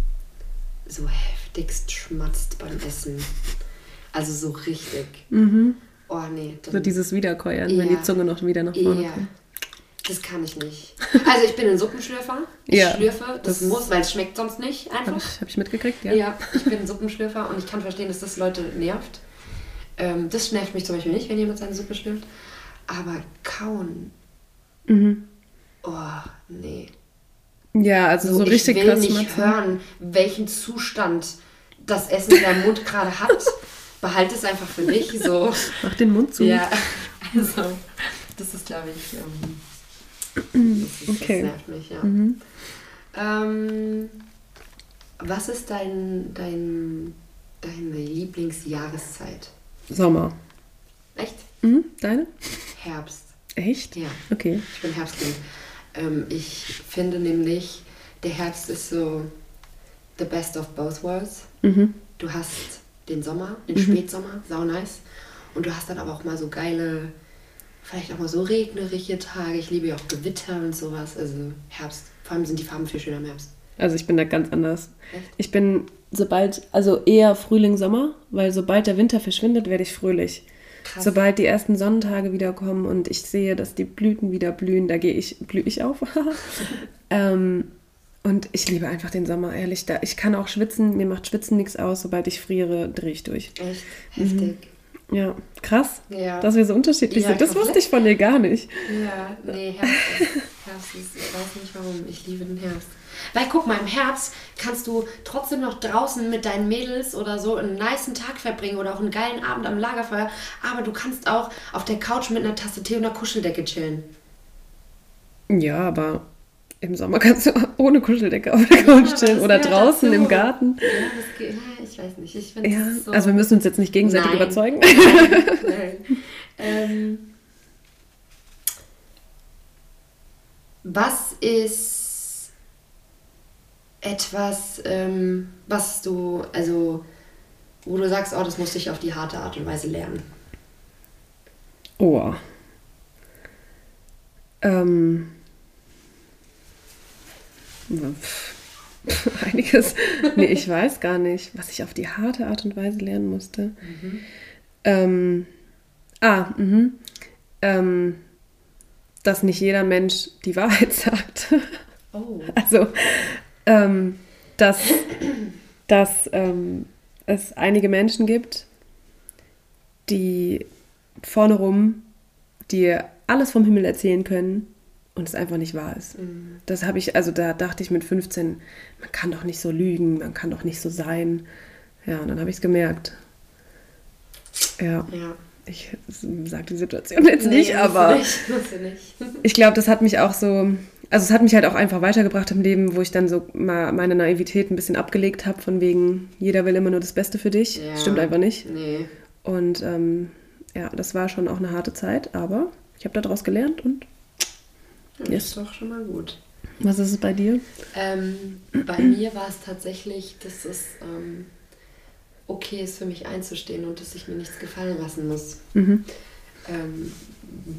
so heftigst schmatzt beim Essen. Also so richtig. Mhm. Oh nee. So dieses Wiederkäuern, ja. wenn die Zunge noch wieder nach vorne ja. kommt. Das kann ich nicht. Also ich bin ein Suppenschlürfer. Ich ja, schlürfe, das, das, muss, weil es schmeckt sonst nicht einfach. Habe ich, hab ich mitgekriegt, ja. Ja, ich bin ein Suppenschlürfer und ich kann verstehen, dass das Leute nervt. Ähm, das nervt mich zum Beispiel nicht, wenn jemand seine Suppe schlürft. Aber kauen. Mhm. Oh, nee. Ja, also so, so richtig krass. Ich will nicht hören, welchen Zustand das Essen in deinem Mund gerade hat. Behalte es einfach für dich. So. Mach den Mund zu. Ja, also das ist, glaube ich, ähm, das, okay. das nervt mich, ja. Mhm. Ähm, was ist dein, dein, deine Lieblingsjahreszeit? Sommer. Echt? Mhm, deine? Herbst. Echt? Ja. Okay. Ich bin Herbstkind. Ähm, ich finde nämlich, der Herbst ist so the best of both worlds. Mhm. Du hast den Sommer, den mhm. Spätsommer, sau nice. Und du hast dann aber auch mal so geile vielleicht auch mal so regnerische Tage. Ich liebe ja auch Gewitter und sowas. Also Herbst. Vor allem sind die Farben viel schöner im Herbst. Also ich bin da ganz anders. Echt? Ich bin sobald, also eher Frühling, Sommer, weil sobald der Winter verschwindet, werde ich fröhlich. Krass. Sobald die ersten Sonnentage wiederkommen und ich sehe, dass die Blüten wieder blühen, da gehe ich, blühe ich auf. ähm, und ich liebe einfach den Sommer, ehrlich. Da, ich kann auch schwitzen, mir macht Schwitzen nichts aus. Sobald ich friere, drehe ich durch. Echt? Heftig. Mhm. Ja, krass, ja. dass wir so unterschiedlich ja, sind. Das wusste ich von dir gar nicht. Ja, nee, Herbst ist, ich weiß nicht warum, ich liebe den Herbst. Weil guck mal, im Herbst kannst du trotzdem noch draußen mit deinen Mädels oder so einen niceen Tag verbringen oder auch einen geilen Abend am Lagerfeuer, aber du kannst auch auf der Couch mit einer Tasse Tee und einer Kuscheldecke chillen. Ja, aber im Sommer kannst du ohne Kuscheldecke auf der Couch ja, chillen oder draußen im Garten. Ja, das geht. Ich weiß nicht. Ich ja, so also wir müssen uns jetzt nicht gegenseitig nein. überzeugen. Nein, nein. ähm, was ist etwas, ähm, was du, also, wo du sagst, oh, das musste ich auf die harte Art und Weise lernen? Oh. Ähm. Einiges. Nee, ich weiß gar nicht, was ich auf die harte Art und Weise lernen musste. Mhm. Ähm, ah, mhm. Ähm, dass nicht jeder Mensch die Wahrheit sagt. Oh. Also, ähm, dass, dass ähm, es einige Menschen gibt, die vorne rum dir alles vom Himmel erzählen können und es einfach nicht wahr ist. Mhm. Das habe ich, also da dachte ich mit 15, man kann doch nicht so lügen, man kann doch nicht so sein. Ja, und dann habe ich es gemerkt. Ja. ja. Ich sage die Situation jetzt nee, nicht, aber nicht, nicht. ich glaube, das hat mich auch so, also es hat mich halt auch einfach weitergebracht im Leben, wo ich dann so mal meine Naivität ein bisschen abgelegt habe, von wegen, jeder will immer nur das Beste für dich. Ja. Stimmt einfach nicht. Nee. Und ähm, ja, das war schon auch eine harte Zeit, aber ich habe daraus gelernt und das yes. ist doch schon mal gut. Was ist es bei dir? Ähm, bei mir war es tatsächlich, dass es ähm, okay ist für mich einzustehen und dass ich mir nichts gefallen lassen muss. Mhm. Ähm,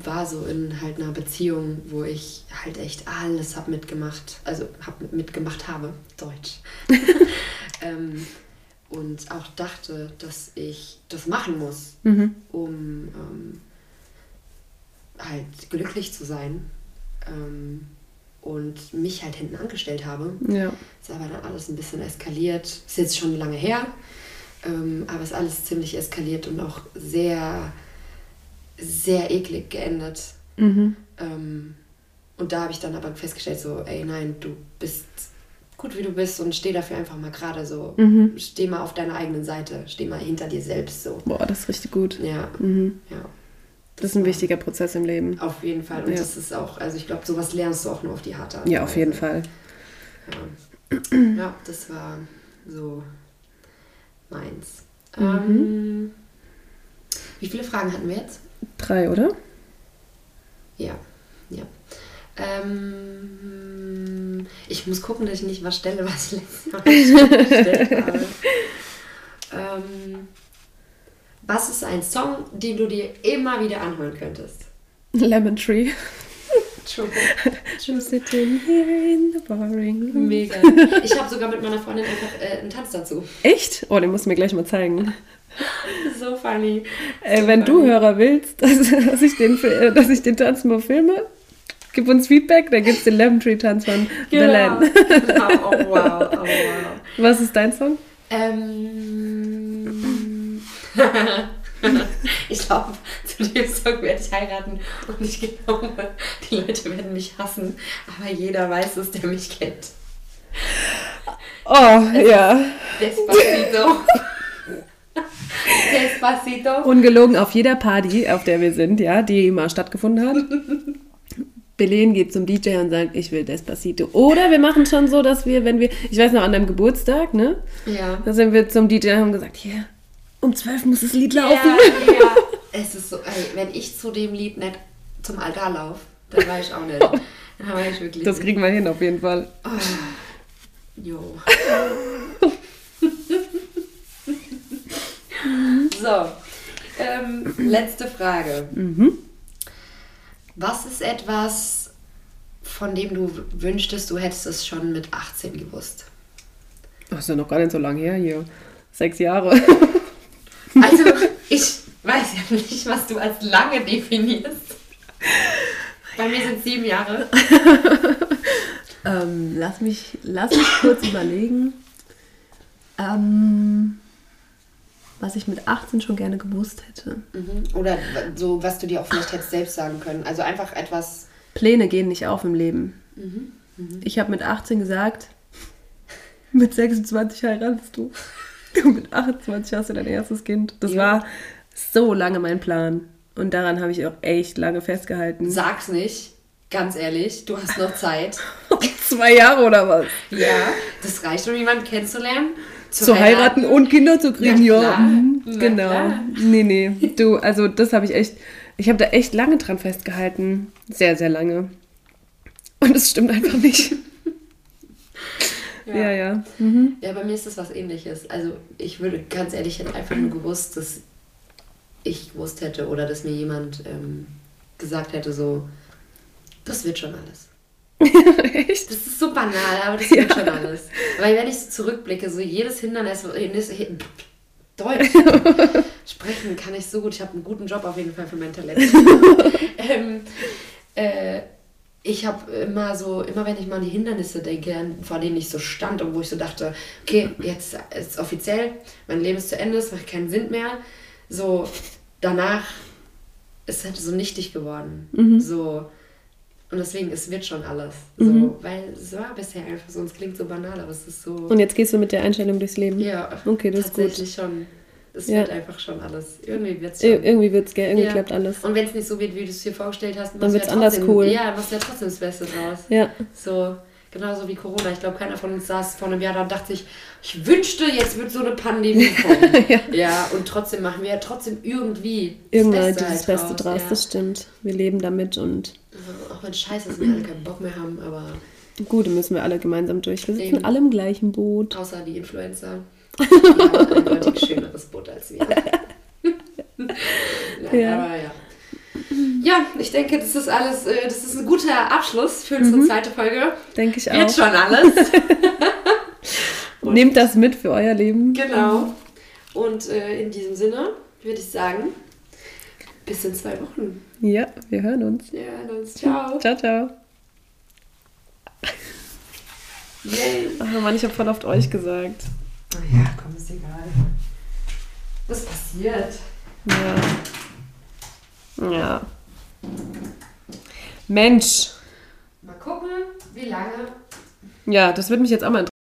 war so in halt einer Beziehung, wo ich halt echt alles habe mitgemacht, also hab mitgemacht habe, Deutsch. ähm, und auch dachte, dass ich das machen muss, mhm. um ähm, halt glücklich zu sein ähm, und mich halt hinten angestellt habe. Ja. Ist aber dann alles ein bisschen eskaliert. Ist jetzt schon lange her, ähm, aber ist alles ziemlich eskaliert und auch sehr, sehr eklig geendet. Mhm. Ähm, und da habe ich dann aber festgestellt, so, ey, nein, du bist gut, wie du bist und steh dafür einfach mal gerade so. Mhm. Steh mal auf deiner eigenen Seite, steh mal hinter dir selbst so. Boah, das ist richtig gut. Ja, mhm. ja. Das ist ein wichtiger Prozess im Leben. Auf jeden Fall. Und ja. das ist auch, also ich glaube, sowas lernst du auch nur auf die harte Art. Ja, auf jeden Fall. Ja. ja, das war so meins. Mhm. Ähm, wie viele Fragen hatten wir jetzt? Drei, oder? Ja, ja. Ähm, ich muss gucken, dass ich nicht was stelle, was ich letztes Mal gestellt habe. Ähm, was ist ein Song, den du dir immer wieder anhören könntest? Lemon Tree. True. True sitting here in the boring room. Mega. Ich habe sogar mit meiner Freundin einfach äh, einen Tanz dazu. Echt? Oh, den musst du mir gleich mal zeigen. so funny. Äh, so wenn funny. du Hörer willst, dass, dass, ich den, äh, dass ich den Tanz mal filme, gib uns Feedback, dann gibt es den Lemon Tree Tanz von genau. Belen. Genau. Oh, wow. Oh, wow. Was ist dein Song? Ähm. ich glaube, zu dem Song werde ich heiraten und ich glaube, die Leute werden mich hassen, aber jeder weiß es, der mich kennt. Oh, es ja. Despacito. Despacito. Ungelogen auf jeder Party, auf der wir sind, ja, die mal stattgefunden hat. Belen geht zum DJ und sagt, ich will Despacito. Oder wir machen schon so, dass wir, wenn wir, ich weiß noch, an deinem Geburtstag, ne? Ja. Da sind wir zum DJ und haben gesagt, hier, um zwölf muss das Lied laufen. Ja, ja. Es ist so, ey, wenn ich zu dem Lied nicht zum Altar laufe, dann war ich auch nicht. Dann war ich wirklich. Das kriegen wir hin, auf jeden Fall. Oh. Jo. so. Ähm, letzte Frage. Mhm. Was ist etwas, von dem du wünschtest, du hättest es schon mit 18 gewusst? Das ist ja noch gar nicht so lange her hier. Sechs Jahre. Also, ich weiß ja nicht, was du als lange definierst. Bei mir sind sieben Jahre. ähm, lass, mich, lass mich kurz überlegen. Ähm, was ich mit 18 schon gerne gewusst hätte. Mhm. Oder so, was du dir auch vielleicht hättest selbst sagen können. Also einfach etwas. Pläne gehen nicht auf im Leben. Mhm. Mhm. Ich habe mit 18 gesagt, mit 26 heiratest du. Mit 28 hast du dein erstes Kind. Das ja. war so lange mein Plan. Und daran habe ich auch echt lange festgehalten. Sag's nicht. Ganz ehrlich, du hast noch Zeit. Zwei Jahre oder was? Ja, das reicht, um jemanden kennenzulernen. Zu, zu heiraten. heiraten. und Kinder zu kriegen, ja. Mhm, genau. Klar. Nee, nee. Du, also das habe ich echt, ich habe da echt lange dran festgehalten. Sehr, sehr lange. Und es stimmt einfach nicht. Ja, ja. Ja. Mhm. ja, bei mir ist das was ähnliches. Also ich würde ganz ehrlich, ich hätte einfach nur gewusst, dass ich gewusst hätte oder dass mir jemand ähm, gesagt hätte, so, das wird schon alles. Echt? Das ist so banal, aber das wird ja. schon alles. Weil wenn ich so zurückblicke, so jedes Hindernis, Deutsch sprechen kann ich so gut. Ich habe einen guten Job auf jeden Fall für mein Talent. ähm, äh, ich habe immer so, immer wenn ich mal an die Hindernisse denke, vor denen ich so stand und wo ich so dachte, okay, jetzt ist offiziell, mein Leben ist zu Ende, es macht keinen Sinn mehr. So, danach ist halt so nichtig geworden. Mhm. So. Und deswegen, es wird schon alles. So, mhm. Weil es war bisher einfach so, und es klingt so banal, aber es ist so. Und jetzt gehst du mit der Einstellung durchs Leben? Ja, okay, das tatsächlich ist gut. schon. Es ja. wird einfach schon alles. Irgendwie wird es schon. irgendwie wird es, irgendwie ja. klappt alles. Und wenn es nicht so wird, wie du es dir vorgestellt hast, dann wird es anders cool. Ja, machst du ja trotzdem das Beste draus. Ja. So, genauso wie Corona. Ich glaube, keiner von uns saß vor einem Jahr da und dachte sich, ich wünschte, jetzt wird so eine Pandemie kommen. ja. ja, und trotzdem machen wir ja trotzdem irgendwie Irgendwann das Beste, dieses halt Beste draus. draus. Ja. Das stimmt. Wir leben damit und. Also, auch wenn scheiße ist, wir alle keinen Bock mehr haben, aber. Gut, dann müssen wir alle gemeinsam durch. Wir sitzen Eben. alle im gleichen Boot. Außer die Influencer. Eindeutig schöneres Boot als wir. Nein, ja. Aber ja. Ja, ich denke, das ist alles, äh, das ist ein guter Abschluss für unsere mhm. zweite Folge. Denke ich auch. Wird schon alles. Nehmt das mit für euer Leben. Genau. Und äh, in diesem Sinne würde ich sagen, bis in zwei Wochen. Ja, wir hören uns. Wir hören uns. Ciao. Ciao, ciao. Yay. Ach Mann, ich habe voll oft euch gesagt. Ach ja, komm, ist egal. Was passiert? Ja. Ja. Mensch. Mal gucken, wie lange. Ja, das würde mich jetzt auch mal interessieren.